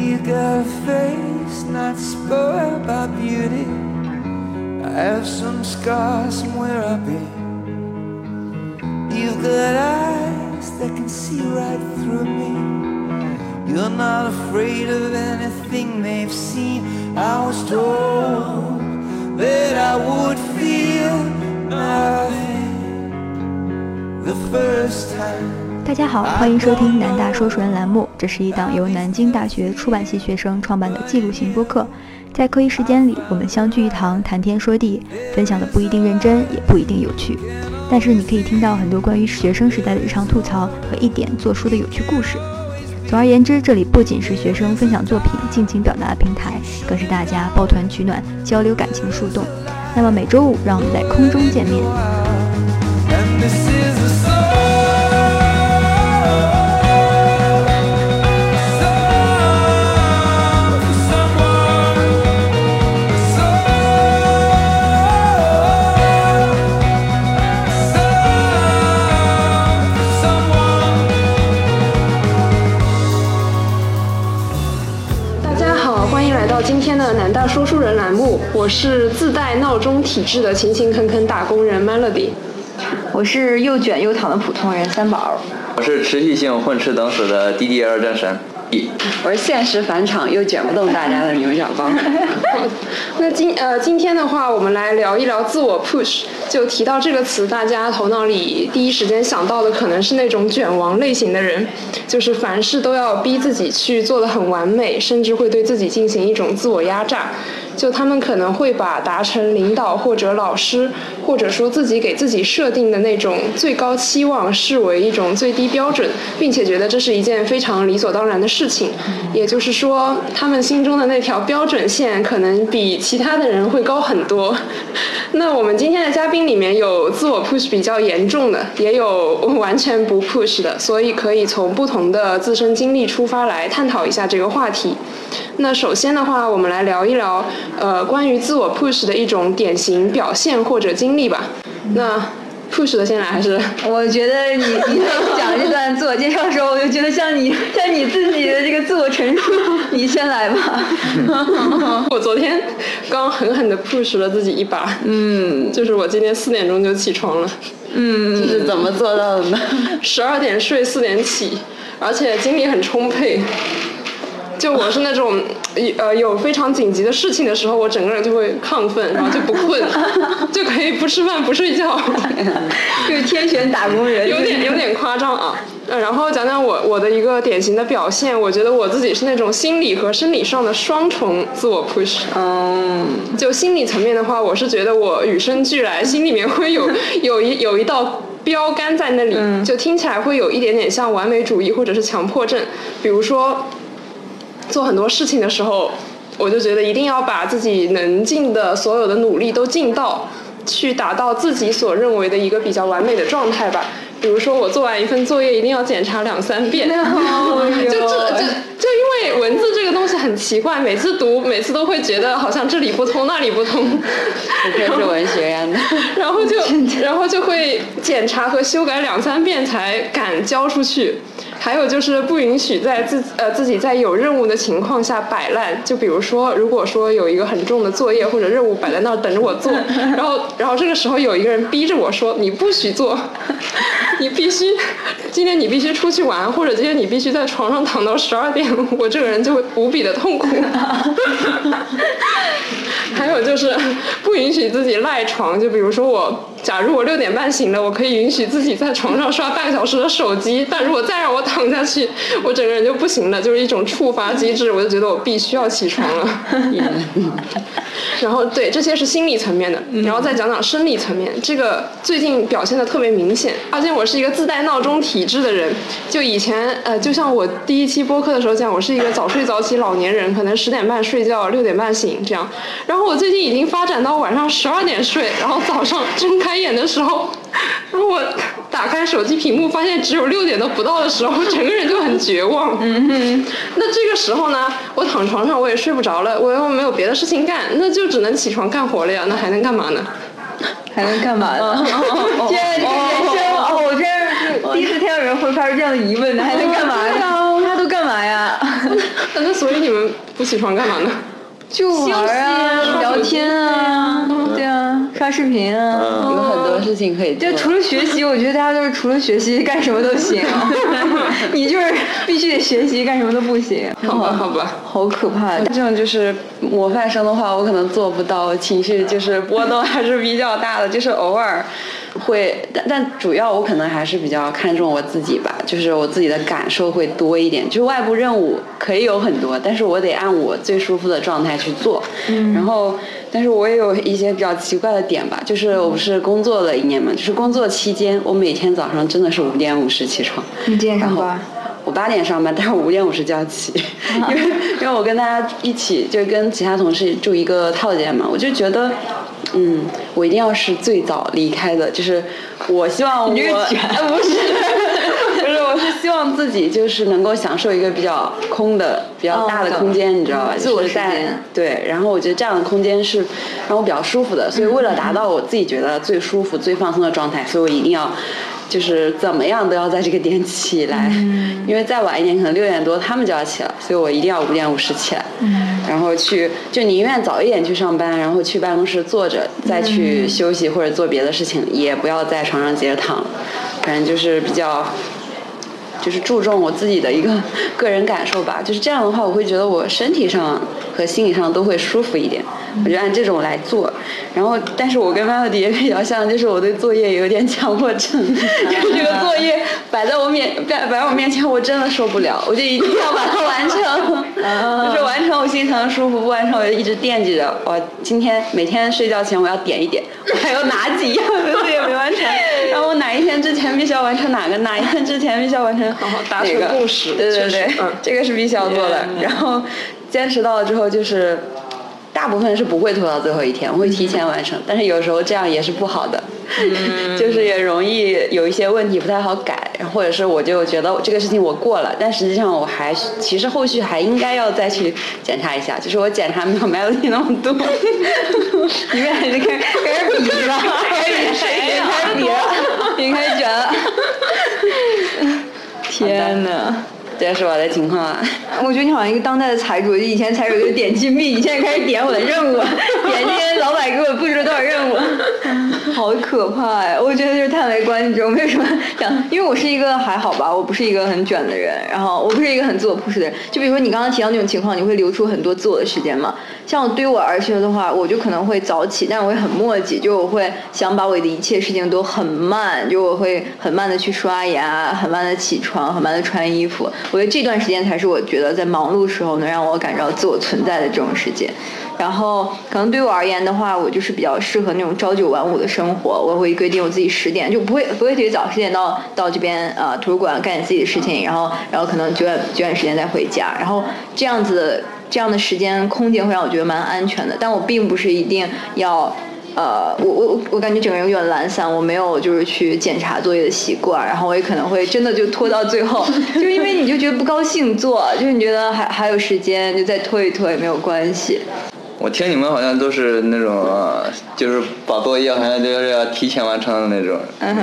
A face not spoiled by beauty. I have some scars from where I've been. You've got eyes that can see right through me. You're not afraid of anything they've seen. I was told that I would feel nothing the first time. 大家好，欢迎收听南大说书人栏目。这是一档由南京大学出版系学生创办的记录型播客。在课余时间里，我们相聚一堂，谈天说地，分享的不一定认真，也不一定有趣。但是你可以听到很多关于学生时代的日常吐槽和一点做书的有趣故事。总而言之，这里不仅是学生分享作品、尽情表达的平台，更是大家抱团取暖、交流感情的树洞。那么每周五，让我们在空中见面。目，我是自带闹钟体质的勤勤恳恳打工人 Melody。我是又卷又躺的普通人三宝，我是持续性混吃等死的 DDL 战神。一我是现实返场又卷不动大家的牛角帮。那今呃今天的话，我们来聊一聊自我 push。就提到这个词，大家头脑里第一时间想到的可能是那种卷王类型的人，就是凡事都要逼自己去做的很完美，甚至会对自己进行一种自我压榨。就他们可能会把达成领导或者老师，或者说自己给自己设定的那种最高期望视为一种最低标准，并且觉得这是一件非常理所当然的事情。也就是说，他们心中的那条标准线可能比其他的人会高很多。那我们今天的嘉宾里面有自我 push 比较严重的，也有完全不 push 的，所以可以从不同的自身经历出发来探讨一下这个话题。那首先的话，我们来聊一聊，呃，关于自我 push 的一种典型表现或者经历吧。那 push 的先来还是？我觉得你你讲这段自我介绍的时候，我就觉得像你像你自己的这个自我陈述，你先来吧。我昨天刚狠狠的 push 了自己一把，嗯就是我今天四点钟就起床了，嗯，这是怎么做到的呢？十二点睡，四点起，而且精力很充沛。就我是那种，呃，有非常紧急的事情的时候，我整个人就会亢奋，然后就不困，就可以不吃饭不睡觉，就是天选打工人，有点有点夸张啊。呃，然后讲讲我我的一个典型的表现，我觉得我自己是那种心理和生理上的双重自我 push。嗯，就心理层面的话，我是觉得我与生俱来，心里面会有 有一有一道标杆在那里，就听起来会有一点点像完美主义或者是强迫症。比如说，做很多事情的时候，我就觉得一定要把自己能尽的所有的努力都尽到，去达到自己所认为的一个比较完美的状态吧。比如说，我做完一份作业一定要检查两三遍，就这就就因为文字这个东西很奇怪，每次读每次都会觉得好像这里不通那里不通，不愧是文学院的。然后就 然后就会检查和修改两三遍才敢交出去。还有就是不允许在自呃自己在有任务的情况下摆烂，就比如说，如果说有一个很重的作业或者任务摆在那儿等着我做，然后然后这个时候有一个人逼着我说 你不许做，你必须今天你必须出去玩，或者今天你必须在床上躺到十二点，我这个人就会无比的痛苦。还有就是不允许自己赖床，就比如说我，假如我六点半醒了，我可以允许自己在床上刷半个小时的手机，但如果再让我躺下去，我整个人就不行了，就是一种触发机制，我就觉得我必须要起床了。然后对，这些是心理层面的，然后再讲讲生理层面，这个最近表现的特别明显，而且我是一个自带闹钟体质的人，就以前呃，就像我第一期播客的时候讲，我是一个早睡早起老年人，可能十点半睡觉，六点半醒这样，然后我最近已经发展到晚上十二点睡，然后早上睁开眼的时候，然后我打开手机屏幕发现只有六点都不到的时候，整个人就很绝望。嗯哼。那这个时候呢，我躺床上我也睡不着了，我又没有别的事情干，那就只能起床干活了呀，那还能干嘛呢？还能干嘛呢？居然这人生哦，我这第一次听到有人会发出这样的疑问，还能干嘛呀？他都干嘛呀？那那所以你们不起床干嘛呢？就玩啊，聊天啊，对啊，刷视频啊，嗯有很多事情可以做就。除了学习，我觉得大家都是除了学习干什么都行，你就是必须得学习，干什么都不行。好吧，好吧。好可怕！这种就是模范生的话，我可能做不到，情绪就是波动还是比较大的，就是偶尔会，但但主要我可能还是比较看重我自己吧，就是我自己的感受会多一点。就是外部任务可以有很多，但是我得按我最舒服的状态去做。嗯，然后，但是我也有一些比较奇怪的点吧，就是我不是工作了一年嘛，就是工作期间，我每天早上真的是五点五十起床。你几点上班？我八点上班，但是我五点五十就要起，因为因为我跟大家一起，就跟其他同事住一个套间嘛，我就觉得，嗯，我一定要是最早离开的，就是我希望我，不是，不是，我是希望自己就是能够享受一个比较空的、比较大的哦空间，你知道吧？自我就是在时间对，然后我觉得这样的空间是让我比较舒服的，所以为了达到我自己觉得最舒服、最放松的状态，所以我一定要就是怎么样都要在这个点起来，因为再晚一点可能六点多他们就要起了，所以我一定要五点五十起来，然后去就宁愿早一点去上班，然后去办公室坐着，再去休息或者做别的事情，也不要在床上接着躺，反正就是比较。就是注重我自己的一个 个人感受吧，就是这样的话，我会觉得我身体上和心理上都会舒服一点。我就按这种来做，然后，但是我跟 Melody 也比较像，就是我对作业有点强迫症，就是这个作业摆在我面摆摆在我面前，我真的受不了，我就一定要把它完成，就是完成我心才能舒服，不完成我就一直惦记着，我今天每天睡觉前我要点一点，我还有哪几样的作业没完成，然后我哪一天之前必须要完成哪个，哪一天之前必须要完成好好达成哪个共识对对对，嗯这个是必须要做的。然后坚持到了之后，就是大部分是不会拖到最后一天，我会提前完成。但是有时候这样也是不好的，就是也容易有一些问题不太好改，或者是我就觉得这个事情我过了，但实际上我还其实后续还应该要再去检查一下，就是我检查没有 Melody 那么多。你们开始开开始比了，开始谁，开始比了，你 开始卷了。天哪！这是我的情况啊。我觉得你好像一个当代的财主，就以前财主就点金币，你 现在开始点我的任务，点这些老板给我布置了多少任务，好可怕呀！我觉得就是叹为观止，我没有什么想，因为我是一个还好吧，我不是一个很卷的人，然后我不是一个很自我 push 的人。就比如说你刚刚提到那种情况，你会留出很多自我的时间嘛？像我对于我而言的话，我就可能会早起，但我会很磨叽，就我会想把我的一切事情都很慢，就我会很慢的去刷牙，很慢的起床，很慢的穿衣服。我觉得这段时间才是我觉得在忙碌时候能让我感到自我存在的这种时间。然后可能对我而言的话，我就是比较适合那种朝九晚五的生活。我会规定我自己十点就不会不会特别早，十点到到这边呃图书馆干点自己的事情，然后然后可能九点九点时间再回家，然后这样子这样的时间空间会让我觉得蛮安全的。但我并不是一定要。呃，我我我感觉整个人有点懒散，我没有就是去检查作业的习惯，然后我也可能会真的就拖到最后，就是因为你就觉得不高兴做，就是你觉得还还有时间，就再拖一拖也没有关系。我听你们好像都是那种，呃就是把作业好像就是要提前完成的那种。嗯哼，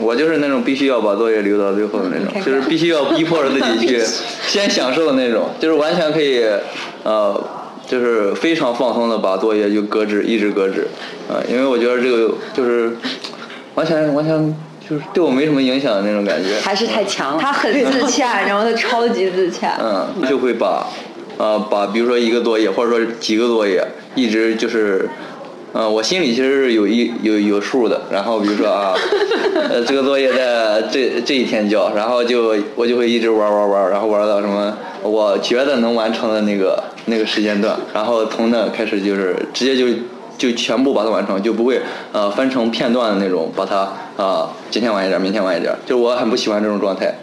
我就是那种必须要把作业留到最后的那种，就是必须要逼迫着自己去先享受的那种，就是完全可以，呃，就是非常放松的把作业就搁置，一直搁置，呃，因为我觉得这个就是完全完全就是对我没什么影响的那种感觉。还是太强了。他很自洽，然后他超级自洽。嗯，就会把，呃，把比如说一个作业或者说几个作业，一直就是，嗯，我心里其实是有一有有数的。然后比如说啊，呃，这个作业在这这一天交，然后就我就会一直玩玩玩，然后玩到什么我觉得能完成的那个那个时间段，然后从那开始就是直接就就全部把它完成，就不会呃分成片段的那种，把它啊、呃今天晚一点，明天晚一点，就是我很不喜欢这种状态。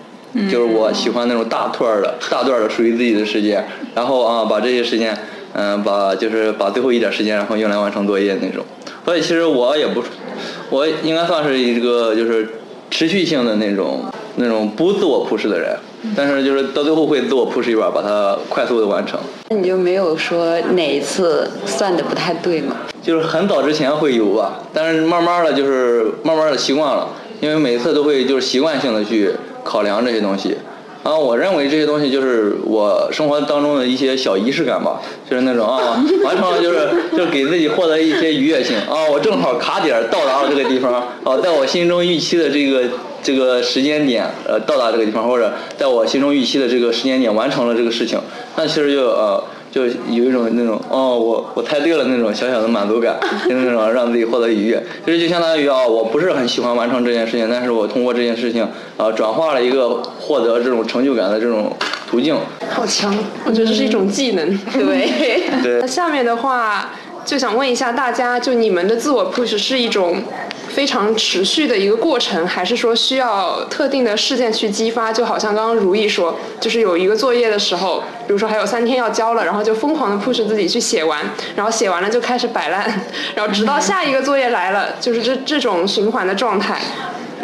就是我喜欢那种大段儿的、大段儿的属于自己的时间，然后啊，把这些时间，嗯、把就是把最后一点时间，然后用来完成作业那种。所以其实我也不，我应该算是一个就是持续性的那种那种不自我 push 的人，但是就是到最后会自我 push 一把，把它快速的完成。那你就没有说哪一次算的不太对吗？就是很早之前会有吧，但是慢慢的就是慢慢的习惯了，因为每次都会就是习惯性的去考量这些东西，然后我认为这些东西就是我生活当中的一些小仪式感吧，就是那种啊，完成了就是就是给自己获得一些愉悦性啊，我正好卡点儿到达了这个地方，啊，在我心中预期的这个这个时间点呃到达这个地方，或者在我心中预期的这个时间点完成了这个事情，那其实就呃。就有一种那种哦，我我猜对了那种小小的满足感，就 是那种让自己获得愉悦。其实就相当于啊，我不是很喜欢完成这件事情，但是我通过这件事情呃，转化了一个获得这种成就感的这种途径。好强，我觉得这是一种技能。对，对 那下面的话，就想问一下大家，就你们的自我 push 是一种非常持续的一个过程，还是说需要特定的事件去激发？就好像刚刚如意说，就是有一个作业的时候，比如说还有三天要交了，然后就疯狂的 push 自己去写完，然后写完了就开始摆烂，然后直到下一个作业来了，就是这这种循环的状态。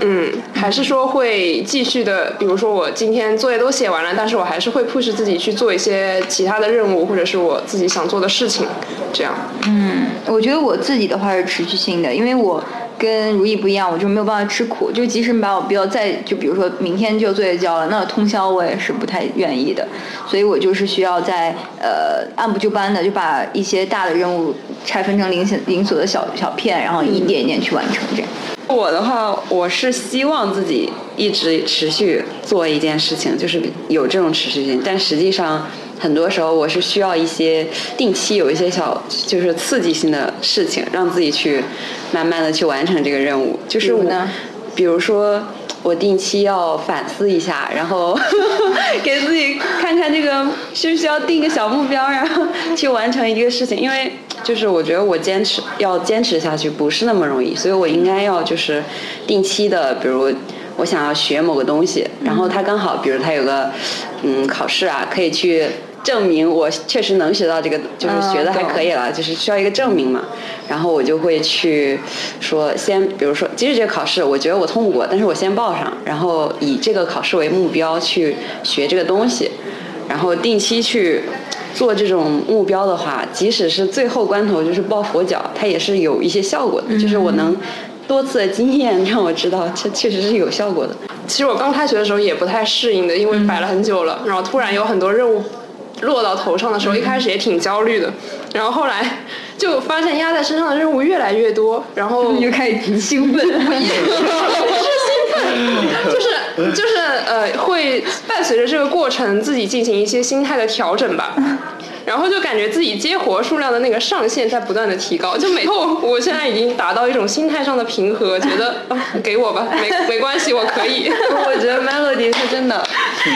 嗯，还是说会继续的，比如说我今天作业都写完了，但是我还是会 push 自己去做一些其他的任务，或者是我自己想做的事情，这样。嗯，我觉得我自己的话是持续性的，因为我跟如意不一样，我就没有办法吃苦。就即使你把我逼到再，就比如说明天就作业交了，那通宵我也是不太愿意的。所以我就是需要在呃按部就班的，就把一些大的任务拆分成零小零琐的小小片，然后一点一点去完成这样。我的话，我是希望自己一直持续做一件事情，就是有这种持续性。但实际上，很多时候我是需要一些定期有一些小，就是刺激性的事情，让自己去慢慢的去完成这个任务。就是我比如呢，比如说。我定期要反思一下，然后 给自己看看这个需不需要定个小目标，然后去完成一个事情。因为就是我觉得我坚持要坚持下去不是那么容易，所以我应该要就是定期的，比如我想要学某个东西，然后它刚好，比如它有个嗯考试啊，可以去证明我确实能学到这个，就是学的还可以了，就是需要一个证明嘛。然后我就会去说，先比如说，即使这个考试我觉得我通不过，但是我先报上，然后以这个考试为目标去学这个东西，然后定期去做这种目标的话，即使是最后关头就是抱佛脚，它也是有一些效果的，就是我能多次的经验让我知道，这确实是有效果的。其实我刚开学的时候也不太适应的，因为摆了很久了，然后突然有很多任务落到头上的时候，一开始也挺焦虑的，然后后来就发现压在身上的任务越来越多，然后 你就开始兴奋，就是 就是呃，会伴随着这个过程自己进行一些心态的调整吧。然后就感觉自己接活数量的那个上限在不断的提高，就每后我现在已经达到一种心态上的平和，觉得、啊、给我吧，没没关系，我可以。我觉得 Melody 是真的，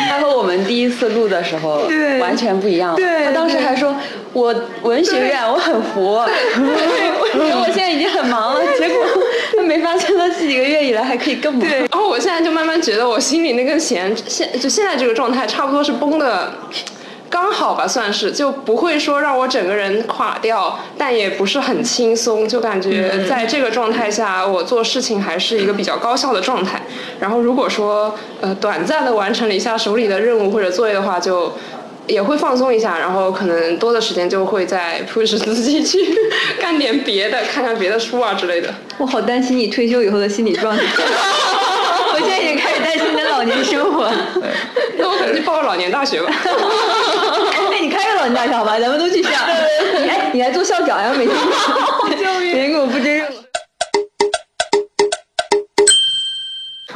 他和我们第一次录的时候对完全不一样。对他当时还说我文学院我很服，我 觉得我现在已经很忙了，结果他 没发现他这几个月以来还可以更忙。然后我现在就慢慢觉得我心里那根弦，现就现在这个状态差不多是绷的。刚好吧，算是就不会说让我整个人垮掉，但也不是很轻松，就感觉在这个状态下，我做事情还是一个比较高效的状态。然后如果说呃短暂的完成了一下手里的任务或者作业的话，就也会放松一下，然后可能多的时间就会再 push 自己去 干点别的，看看别的书啊之类的。我好担心你退休以后的心理状态。我现在已经开始担心你的老年生活。那我可能去报个老年大学吧。哎，你开个老年大学好吧？咱们都去上。你哎，你来做校长呀？每天每天给我布置任务。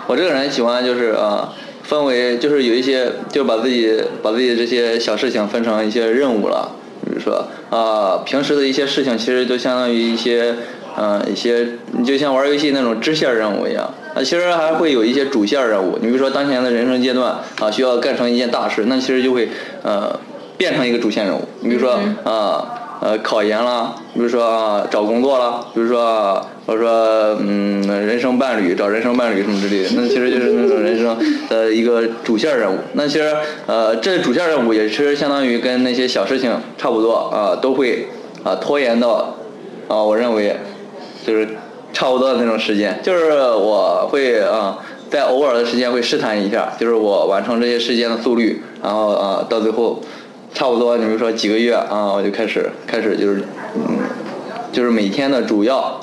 我这个人喜欢就是呃，分为就是有一些就把自己把自己这些小事情分成一些任务了，比如说啊、平时的一些事情其实就相当于一些嗯、一些你就像玩游戏那种支线任务一样，啊其实还会有一些主线任务。你比如说当前的人生阶段啊需要干成一件大事，那其实就会呃变成一个主线任务。你比如说啊。呃，考研啦，比如说啊，找工作啦，比如说，或者说嗯，人生伴侣，找人生伴侣什么之类的，那其实就是那种人生的一个主线任务。那其实呃，这主线任务也是相当于跟那些小事情差不多啊，都会啊拖延到啊，我认为就是差不多的那种时间，就是我会啊。在偶尔的时间会试探一下，就是我完成这些事件的速率，然后啊，到最后差不多，你比如说几个月啊，我就开始开始就是，嗯，就是每天的主要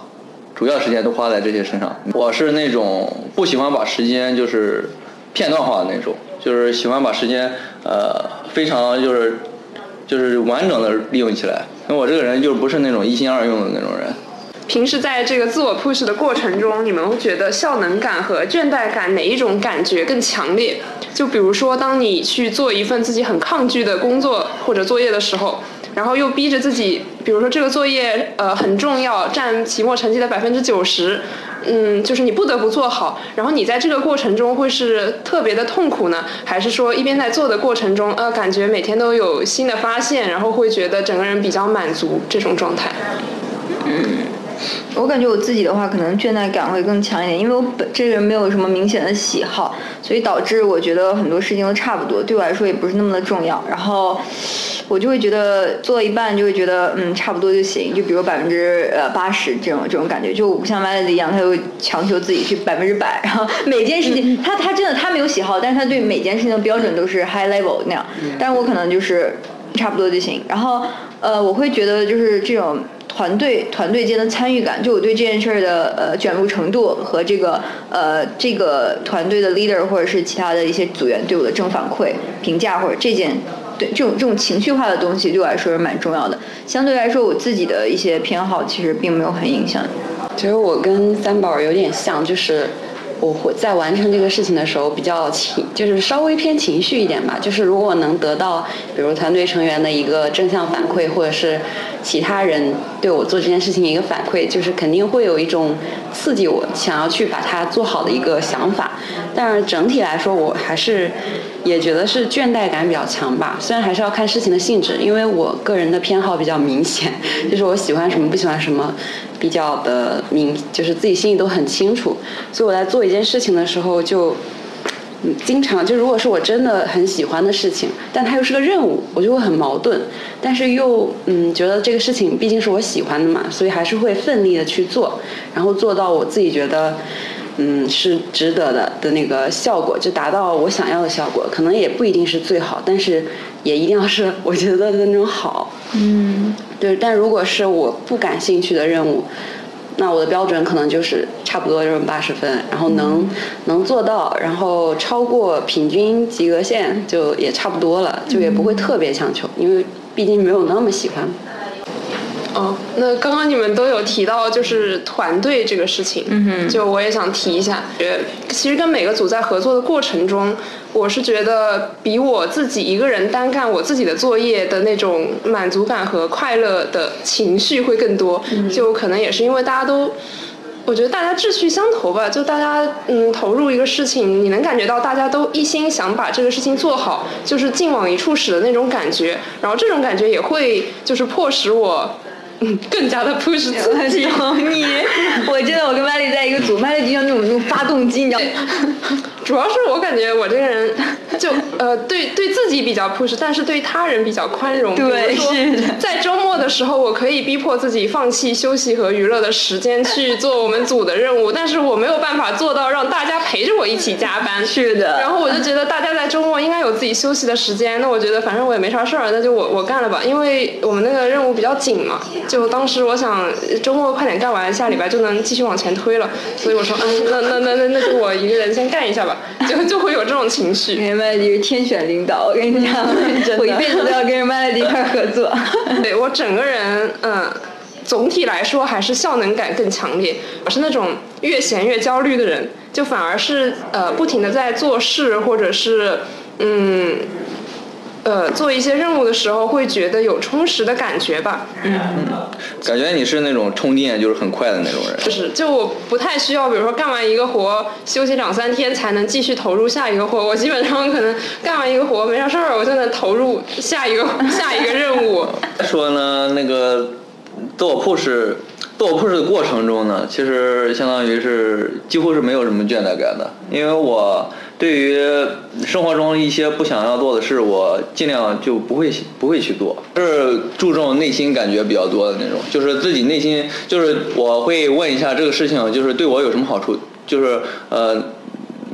主要时间都花在这些身上。我是那种不喜欢把时间就是片段化的那种，就是喜欢把时间呃非常就是就是完整的利用起来。因为我这个人就不是那种一心二用的那种人。平时在这个自我 push 的过程中，你们会觉得效能感和倦怠感哪一种感觉更强烈？就比如说，当你去做一份自己很抗拒的工作或者作业的时候，然后又逼着自己，比如说这个作业呃很重要，占期末成绩的百分之九十，嗯，就是你不得不做好。然后你在这个过程中会是特别的痛苦呢，还是说一边在做的过程中，呃，感觉每天都有新的发现，然后会觉得整个人比较满足这种状态？嗯我感觉我自己的话，可能倦怠感会更强一点，因为我本这个人没有什么明显的喜好，所以导致我觉得很多事情都差不多，对我来说也不是那么的重要。然后我就会觉得做一半就会觉得嗯差不多就行，就比如百分之呃八十这种这种感觉，就我不像 Melody 一样，他会强求自己去百分之百，然后每件事情他他真的他没有喜好，但是他对每件事情的标准都是 high level 那样，但是我可能就是差不多就行。然后呃我会觉得就是这种。团队团队间的参与感，就我对这件事儿的呃卷入程度和这个呃这个团队的 leader 或者是其他的一些组员对我的正反馈评价或者这件对这种这种情绪化的东西对我来说是蛮重要的。相对来说，我自己的一些偏好其实并没有很影响。其实我跟三宝有点像，就是我会在完成这个事情的时候比较情，就是稍微偏情绪一点吧。就是如果能得到，比如团队成员的一个正向反馈，或者是其他人对我做这件事情一个反馈，就是肯定会有一种刺激我想要去把它做好的一个想法。但是整体来说，我还是也觉得是倦怠感比较强吧。虽然还是要看事情的性质，因为我个人的偏好比较明显，就是我喜欢什么不喜欢什么。比较的明，就是自己心里都很清楚，所以我在做一件事情的时候就，嗯，经常就如果是我真的很喜欢的事情，但它又是个任务，我就会很矛盾，但是又嗯觉得这个事情毕竟是我喜欢的嘛，所以还是会奋力的去做，然后做到我自己觉得嗯是值得的的那个效果，就达到我想要的效果，可能也不一定是最好，但是也一定要是我觉得的那种好。嗯，对，但如果是我不感兴趣的任务，那我的标准可能就是差不多就是八十分，然后能能做到，然后超过平均及格线就也差不多了，就也不会特别强求，因为毕竟没有那么喜欢。哦，那刚刚你们都有提到就是团队这个事情，嗯哼就我也想提一下，觉得其实跟每个组在合作的过程中，我是觉得比我自己一个人单干我自己的作业的那种满足感和快乐的情绪会更多，就可能也是因为大家都。我觉得大家志趣相投吧，就大家嗯投入一个事情，你能感觉到大家都一心想把这个事情做好，就是劲往一处使的那种感觉。然后这种感觉也会就是迫使我嗯更加的 push 自己。懂你，我记得我跟麦丽在一个组，麦丽就像那种那种发动机，你知道吗？主要是我感觉我这个人就呃对对自己比较 push，但是对他人比较宽容。对是的在周末的时候，我可以逼迫自己放弃休息和娱乐的时间去做我们组的任务，但是我没有办法做到让大家陪着我一起加班。是的然后我就觉得大家在周末应该有自己休息的时间，那我觉得反正我也没啥事儿，那就我我干了吧，因为我们那个任务比较紧嘛。就当时我想周末快点干完，下礼拜就能继续往前推了，所以我说，嗯，那那那那那就我一个人先干一下吧，就就会有这种情绪。麦丽是天选领导，我跟你讲，我一辈子都要跟麦丽一块合作。对我整个人，嗯，总体来说还是效能感更强烈。我是那种越闲越焦虑的人，就反而是呃不停的在做事，或者是嗯呃做一些任务的时候，会觉得有充实的感觉吧。嗯感觉你是那种充电就是很快的那种人。就是，就我不太需要，比如说干完一个活休息两三天才能继续投入下一个活。我基本上可能干完一个活没啥事儿，我就能投入下一个 下一个任务。说呢，那个自我 push，自我 push 的过程中呢，其实相当于是几乎是没有什么倦怠感的，因为我对于生活中一些不想要做的事，我尽量就不会不会去做，是注重内心感觉比较多的那种，就是自己内心就是我会问一下这个事情就是对我有什么好处，就是呃。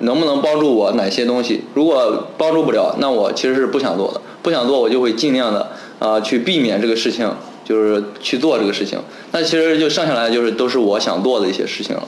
能不能帮助我哪些东西？如果帮助不了，那我其实是不想做的。不想做，我就会尽量的啊、去避免这个事情，就是去做这个事情。那其实就剩下来就是都是我想做的一些事情了，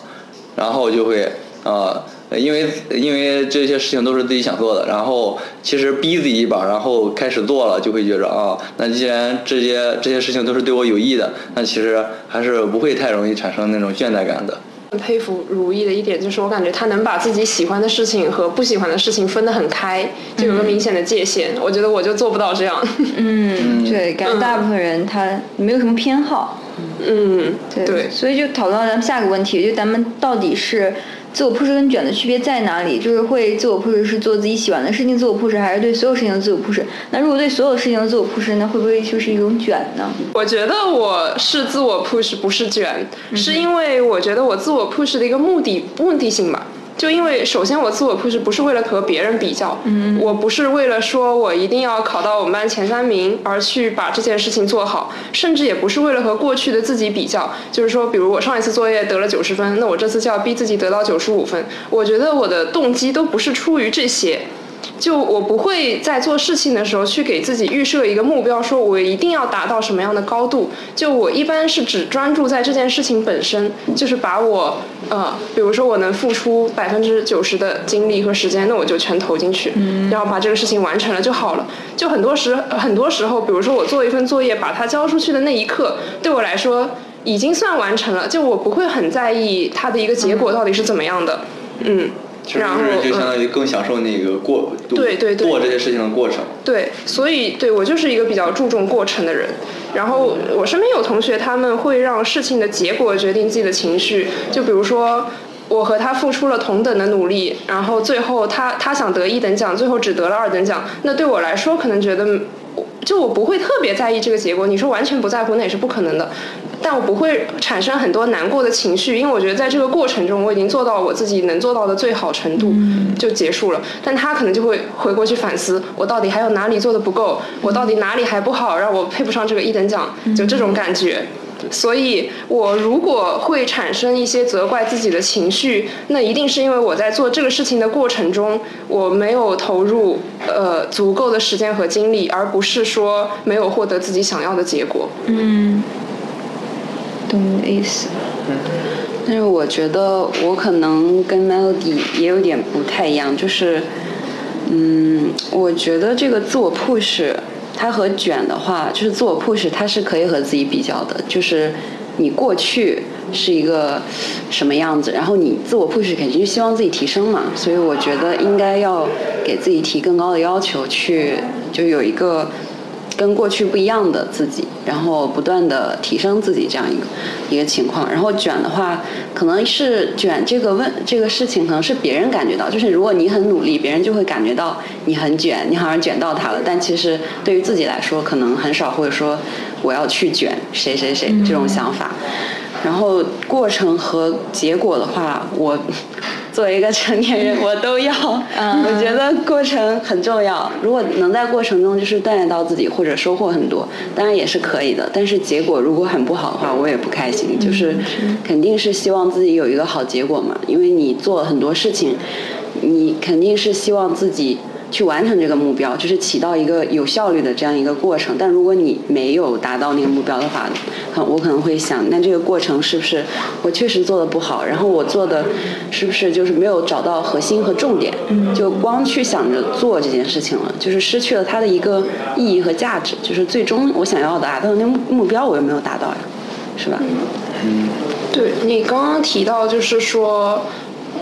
然后就会啊因为因为这些事情都是自己想做的，然后其实逼自己一把，然后开始做了，就会觉着啊，那既然这些这些事情都是对我有益的，那其实还是不会太容易产生那种倦怠感的。很佩服如意的一点就是，我感觉他能把自己喜欢的事情和不喜欢的事情分得很开，就有个明显的界限。我觉得我就做不到这样。嗯，对，感觉大部分人他没有什么偏好。嗯，对，对，所以就讨论到咱们下个问题，就咱们到底是自我 push 跟卷的区别在哪里？就是会自我 push 是做自己喜欢的事情自我 push，还是对所有事情的自我 push？那如果对所有事情的自我 push，那会不会就是一种卷呢？我觉得我是自我 push 不是卷，是因为我觉得我自我 push 的一个目的目的性吧。就因为首先我自我 push 不是为了和别人比较，嗯，我不是为了说我一定要考到我们班前三名而去把这件事情做好，甚至也不是为了和过去的自己比较，就是说，比如我上一次作业得了九十分，那我这次就要逼自己得到九十五分。我觉得我的动机都不是出于这些，就我不会在做事情的时候去给自己预设一个目标，说我一定要达到什么样的高度。就我一般是只专注在这件事情本身，就是把我呃，比如说我能付出百分之九十的精力和时间，那我就全投进去，然后把这个事情完成了就好了。就很多时很多时候，比如说我做一份作业，把它交出去的那一刻，对我来说已经算完成了，就我不会很在意它的一个结果到底是怎么样的。嗯，就然后是就相嗯当于更享受那个过对对对做这些事情的过程。对，所以对我就是一个比较注重过程的人。然后我身边有同学，他们会让事情的结果决定自己的情绪。就比如说，我和他付出了同等的努力，然后最后他他想得一等奖，最后只得了二等奖。那对我来说，可能觉得就我不会特别在意这个结果。你说完全不在乎，那也是不可能的。但我不会产生很多难过的情绪，因为我觉得在这个过程中，我已经做到我自己能做到的最好程度，就结束了。但他可能就会回过去反思，我到底还有哪里做的不够，我到底哪里还不好，让我配不上这个一等奖，就这种感觉。所以，我如果会产生一些责怪自己的情绪，那一定是因为我在做这个事情的过程中，我没有投入呃足够的时间和精力，而不是说没有获得自己想要的结果。嗯，懂你的意思。但是我觉得我可能跟 Melody 也有点不太一样，就是，嗯，我觉得这个自我 push 它和卷的话，就是自我 push 它是可以和自己比较的，就是你过去是一个什么样子，然后你自我 push 肯定是希望自己提升嘛，所以我觉得应该要给自己提更高的要求，去就有一个。跟过去不一样的自己，然后不断的提升自己这样一个一个情况。然后卷的话，可能是卷这个问这个事情，可能是别人感觉到，就是如果你很努力，别人就会感觉到你很卷，你好像卷到他了。但其实对于自己来说，可能很少会说我要去卷谁谁谁这种想法。然后过程和结果的话，我作为一个成年人，我都要。我觉得过程很重要。如果能在过程中就是锻炼到自己，或者收获很多，当然也是可以的。但是结果如果很不好的话，我也不开心。就是肯定是希望自己有一个好结果嘛，因为你做了很多事情，你肯定是希望自己。去完成这个目标，就是起到一个有效率的这样一个过程。但如果你没有达到那个目标的话，可我可能会想，那这个过程是不是我确实做的不好？然后我做的是不是就是没有找到核心和重点？就光去想着做这件事情了，就是失去了它的一个意义和价值。就是最终我想要达到的那目目标，我又没有达到呀，是吧？对你刚刚提到，就是说。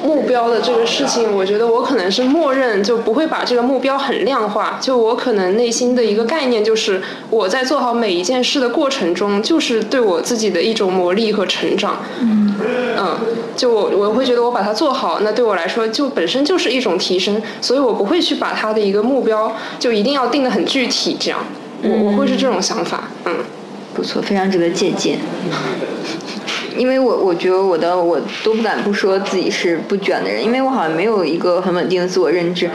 目标的这个事情，我觉得我可能是默认就不会把这个目标很量化。就我可能内心的一个概念就是，我在做好每一件事的过程中，就是对我自己的一种磨砺和成长。嗯，嗯，就我我会觉得我把它做好，那对我来说就本身就是一种提升，所以我不会去把它的一个目标就一定要定得很具体，这样，我我会是这种想法。嗯，不错，非常值得借鉴。因为我我觉得我的我都不敢不说自己是不卷的人，因为我好像没有一个很稳定的自我认知。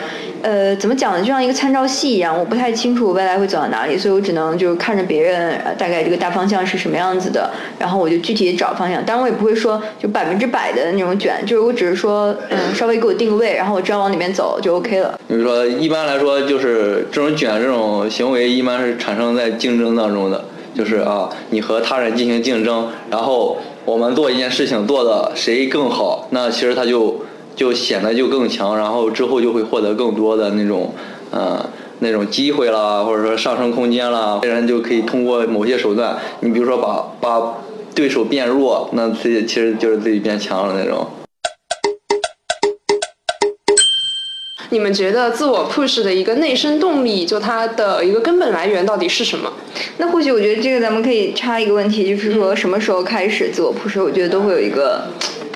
呃，怎么讲呢？就像一个参照系一样，我不太清楚我未来会走到哪里，所以我只能就是看着别人呃大概这个大方向是什么样子的，然后我就具体找方向。当然我也不会说就百分之百的那种卷，就是我只是说嗯稍微给我定个位，然后我知道往里面走就 OK 了。比如说，一般来说，就是这种卷这种行为，一般是产生在竞争当中的。就是啊，你和他人进行竞争，然后我们做一件事情做的谁更好，那其实他就就显得就更强，然后之后就会获得更多的那种嗯那种机会啦，或者说上升空间啦，别人就可以通过某些手段，你比如说把把对手变弱，那自己其实就是自己变强了那种。你们觉得自我 push 的一个内生动力，就它的一个根本来源到底是什么？那或许我觉得这个咱们可以插一个问题，就是说什么时候开始自我 push？我觉得都会有一个。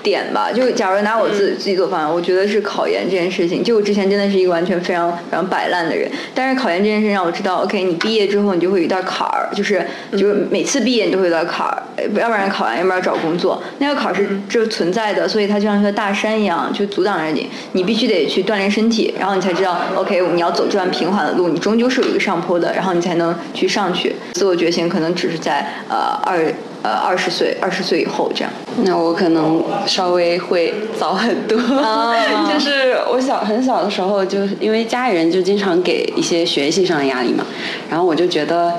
点吧，就假如拿我自自己做方案，我觉得是考研这件事情。就我之前真的是一个完全非常非常摆烂的人，但是考研这件事让我知道，OK，你毕业之后你就会有一道坎儿，就是就是每次毕业你都会有道坎儿，要不然考完，要不然找工作，那个坎儿是就存在的，所以它就像一个大山一样，就阻挡着你，你必须得去锻炼身体，然后你才知道，OK，你要走这段平缓的路，你终究是有一个上坡的，然后你才能去上去。自我觉醒可能只是在呃二。呃，二十岁，二十岁以后这样。那我可能稍微会早很多，就是我小很小的时候，就因为家里人就经常给一些学习上的压力嘛，然后我就觉得，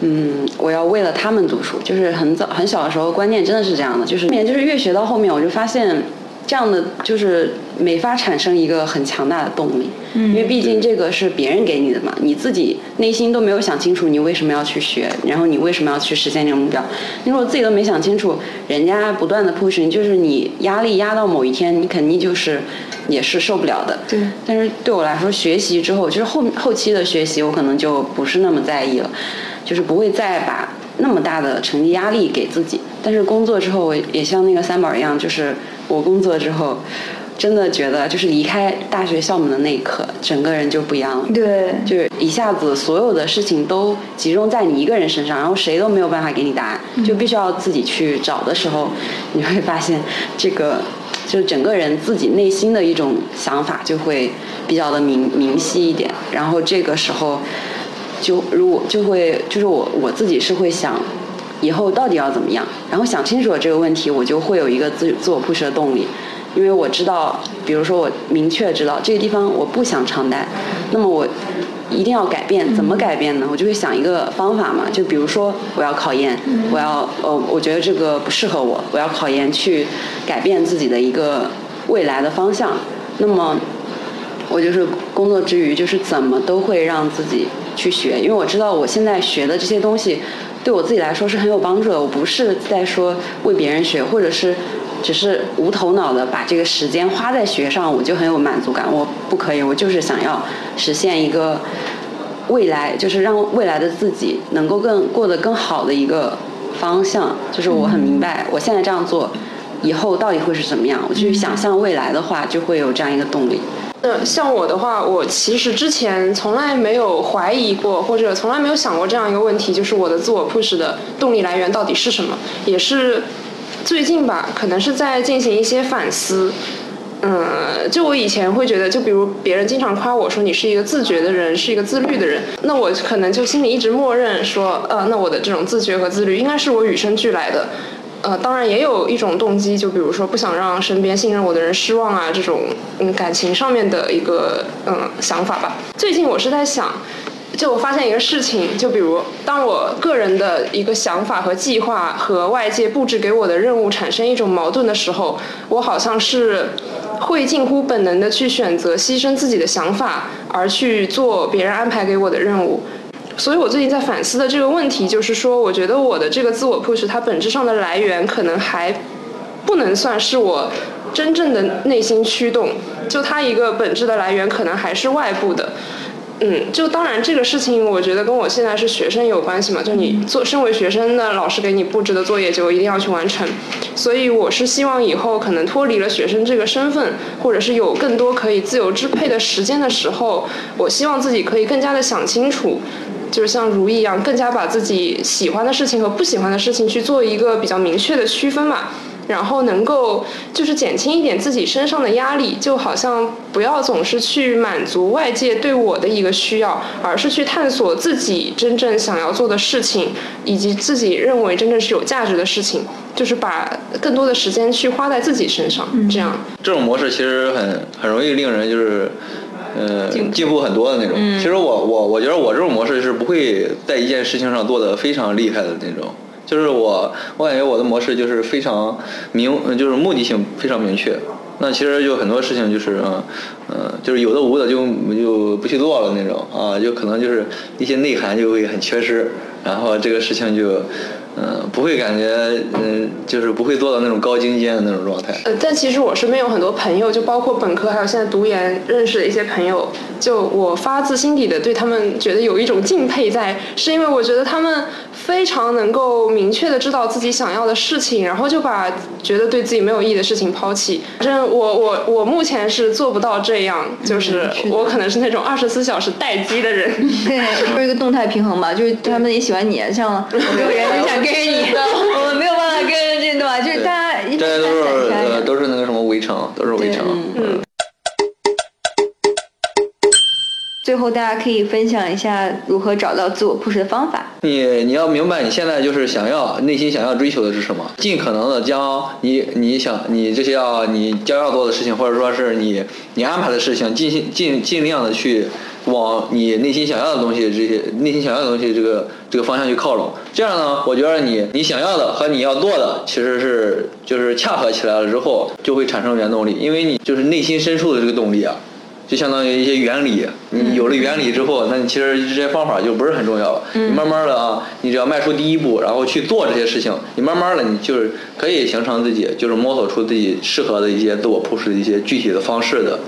嗯，我要为了他们读书，就是很早很小的时候观念真的是这样的，就是面就是越学到后面，我就发现。这样的就是没法产生一个很强大的动力，因为毕竟这个是别人给你的嘛，你自己内心都没有想清楚你为什么要去学，然后你为什么要去实现这个目标。你如果自己都没想清楚，人家不断的 push 你，就是你压力压到某一天，你肯定就是也是受不了的。对。但是对我来说，学习之后，就是后后期的学习，我可能就不是那么在意了，就是不会再把那么大的成绩压力给自己。但是工作之后，我也像那个三宝一样，就是。我工作之后，真的觉得就是离开大学校门的那一刻，整个人就不一样了。对，就是一下子所有的事情都集中在你一个人身上，然后谁都没有办法给你答案，就必须要自己去找的时候，你会发现这个就整个人自己内心的一种想法就会比较的明明晰一点。然后这个时候，就如果就会就是我我自己是会想。以后到底要怎么样？然后想清楚了这个问题，我就会有一个自自我 push 的动力，因为我知道，比如说我明确知道这个地方我不想长待，那么我一定要改变，怎么改变呢？我就会想一个方法嘛，就比如说我要考研，我要呃，我觉得这个不适合我，我要考研去改变自己的一个未来的方向。那么我就是工作之余，就是怎么都会让自己去学，因为我知道我现在学的这些东西。对我自己来说是很有帮助的。我不是在说为别人学，或者是只是无头脑的把这个时间花在学上，我就很有满足感。我不可以，我就是想要实现一个未来，就是让未来的自己能够更过得更好的一个方向。就是我很明白，我现在这样做，以后到底会是怎么样？我去想象未来的话，就会有这样一个动力。那像我的话，我其实之前从来没有怀疑过，或者从来没有想过这样一个问题，就是我的自我 push 的动力来源到底是什么？也是最近吧，可能是在进行一些反思。嗯，就我以前会觉得，就比如别人经常夸我说你是一个自觉的人，是一个自律的人，那我可能就心里一直默认说，呃，那我的这种自觉和自律应该是我与生俱来的。呃，当然也有一种动机，就比如说不想让身边信任我的人失望啊，这种嗯感情上面的一个嗯想法吧。最近我是在想，就我发现一个事情，就比如当我个人的一个想法和计划和外界布置给我的任务产生一种矛盾的时候，我好像是会近乎本能的去选择牺牲自己的想法，而去做别人安排给我的任务。所以我最近在反思的这个问题，就是说，我觉得我的这个自我 push，它本质上的来源可能还不能算是我真正的内心驱动，就它一个本质的来源可能还是外部的。嗯，就当然这个事情，我觉得跟我现在是学生有关系嘛，就你做身为学生的，老师给你布置的作业就一定要去完成。所以我是希望以后可能脱离了学生这个身份，或者是有更多可以自由支配的时间的时候，我希望自己可以更加的想清楚。就是像如意一样，更加把自己喜欢的事情和不喜欢的事情去做一个比较明确的区分嘛，然后能够就是减轻一点自己身上的压力，就好像不要总是去满足外界对我的一个需要，而是去探索自己真正想要做的事情，以及自己认为真正是有价值的事情，就是把更多的时间去花在自己身上，这样。这种模式其实很很容易令人就是。呃，进步很多的那种。其实我我我觉得我这种模式是不会在一件事情上做的非常厉害的那种。就是我我感觉我的模式就是非常明，就是目的性非常明确。那其实就很多事情就是嗯嗯，就是有的无的就就不去做了那种啊，就可能就是一些内涵就会很缺失，然后这个事情就。嗯，不会感觉，嗯，就是不会做到那种高精尖的那种状态。呃，但其实我身边有很多朋友，就包括本科还有现在读研认识的一些朋友，就我发自心底的对他们觉得有一种敬佩在，是因为我觉得他们非常能够明确的知道自己想要的事情，然后就把觉得对自己没有意义的事情抛弃。反正我我我目前是做不到这样，就是我可能是那种二十四小时待机的人。对，就是一个动态平衡吧，就是他们也喜欢你，像 有人就想。跟着你，我们没有办法跟着这，对吧？就是大家，大家都是呃，都是那个什么围城，都是围城。嗯。最后，大家可以分享一下如何找到自我 push 的方法。你你要明白，你现在就是想要内心想要追求的是什么？尽可能的将你你想你这些要你将要做的事情，或者说是你你安排的事情，尽尽尽量的去。往你内心想要的东西，这些内心想要的东西，这个这个方向去靠拢。这样呢，我觉得你你想要的和你要做的，其实是就是恰合起来了之后，就会产生原动力。因为你就是内心深处的这个动力啊，就相当于一些原理。你有了原理之后，那你其实这些方法就不是很重要了。你慢慢的啊，你只要迈出第一步，然后去做这些事情，你慢慢的你就是可以形成自己，就是摸索出自己适合的一些自我 push 的一些具体的方式的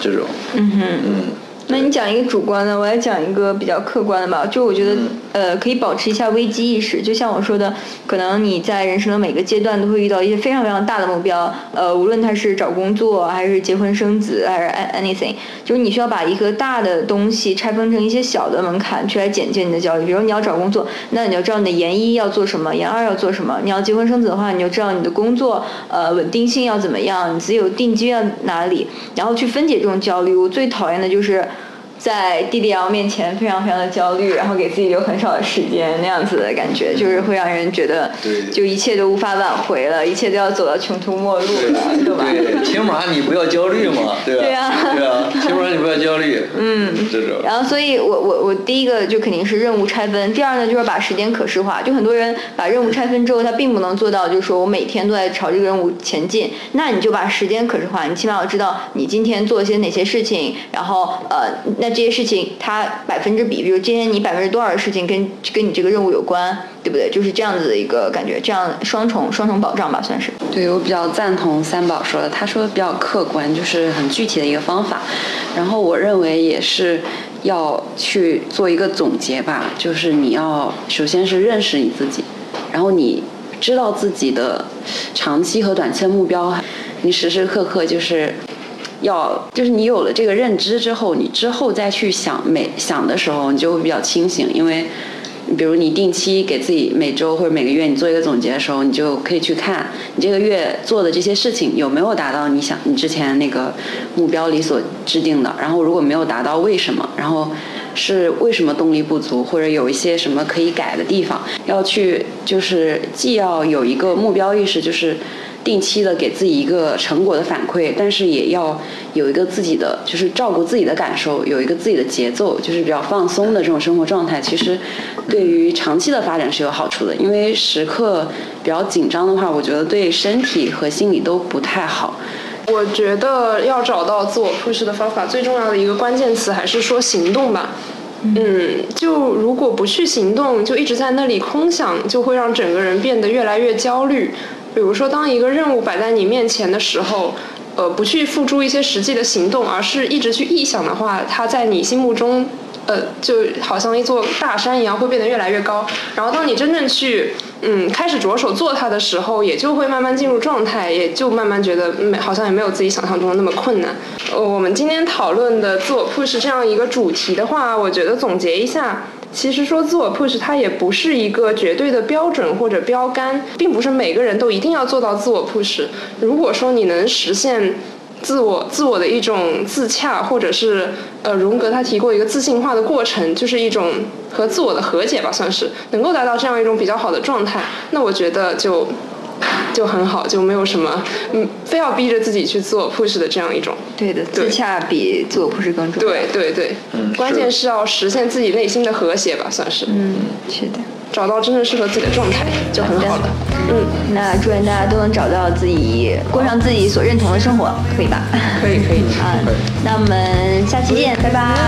这种。嗯哼，嗯。那你讲一个主观的，我来讲一个比较客观的吧。就我觉得，呃，可以保持一下危机意识。就像我说的，可能你在人生的每个阶段都会遇到一些非常非常大的目标，呃，无论他是找工作，还是结婚生子，还是 anything，就是你需要把一个大的东西拆分成一些小的门槛，去来减轻你的焦虑。比如你要找工作，那你就知道你的研一要做什么，研二要做什么。你要结婚生子的话，你就知道你的工作，呃，稳定性要怎么样，你自己有定居要哪里，然后去分解这种焦虑。我最讨厌的就是。在 DDL 面前非常非常的焦虑，然后给自己留很少的时间，那样子的感觉，就是会让人觉得，就一切都无法挽回了，一切都要走到穷途末路了，对吧？对，起码你不要焦虑嘛，对吧？对啊，对啊，起码你不要焦虑。嗯，这种。然后，所以我我我第一个就肯定是任务拆分，第二呢就是把时间可视化。就很多人把任务拆分之后，他并不能做到，就是说我每天都在朝这个任务前进。那你就把时间可视化，你起码要知道你今天做了些哪些事情，然后呃那。这些事情，它百分之比，比如今天你百分之多少的事情跟跟你这个任务有关，对不对？就是这样子的一个感觉，这样双重双重保障吧，算是。对我比较赞同三宝说的，他说的比较客观，就是很具体的一个方法。然后我认为也是要去做一个总结吧，就是你要首先是认识你自己，然后你知道自己的长期和短期的目标，你时时刻刻就是。要就是你有了这个认知之后，你之后再去想每想的时候，你就会比较清醒。因为，比如你定期给自己每周或者每个月你做一个总结的时候，你就可以去看你这个月做的这些事情有没有达到你想你之前那个目标里所制定的。然后如果没有达到，为什么？然后是为什么动力不足，或者有一些什么可以改的地方？要去就是既要有一个目标意识，就是。定期的给自己一个成果的反馈，但是也要有一个自己的，就是照顾自己的感受，有一个自己的节奏，就是比较放松的这种生活状态。其实对于长期的发展是有好处的，因为时刻比较紧张的话，我觉得对身体和心理都不太好。我觉得要找到自我 push 的方法，最重要的一个关键词还是说行动吧。嗯，就如果不去行动，就一直在那里空想，就会让整个人变得越来越焦虑。比如说，当一个任务摆在你面前的时候，呃，不去付诸一些实际的行动，而是一直去臆想的话，它在你心目中，呃，就好像一座大山一样，会变得越来越高。然后，当你真正去，嗯，开始着手做它的时候，也就会慢慢进入状态，也就慢慢觉得，没好像也没有自己想象中的那么困难。呃，我们今天讨论的自我 push 这样一个主题的话，我觉得总结一下。其实说自我 push，它也不是一个绝对的标准或者标杆，并不是每个人都一定要做到自我 push。如果说你能实现自我自我的一种自洽，或者是呃荣格他提过一个自信化的过程，就是一种和自我的和解吧，算是能够达到这样一种比较好的状态，那我觉得就。就很好，就没有什么，嗯，非要逼着自己去做 push 的这样一种。对的，自洽比自我 push 更重要。对对对，关键是要实现自己内心的和谐吧，算是。嗯，是的。找到真正适合自己的状态就很好了。嗯，那祝愿大家都能找到自己，过上自己所认同的生活，可以吧？可以可以。啊，那我们下期见，拜拜。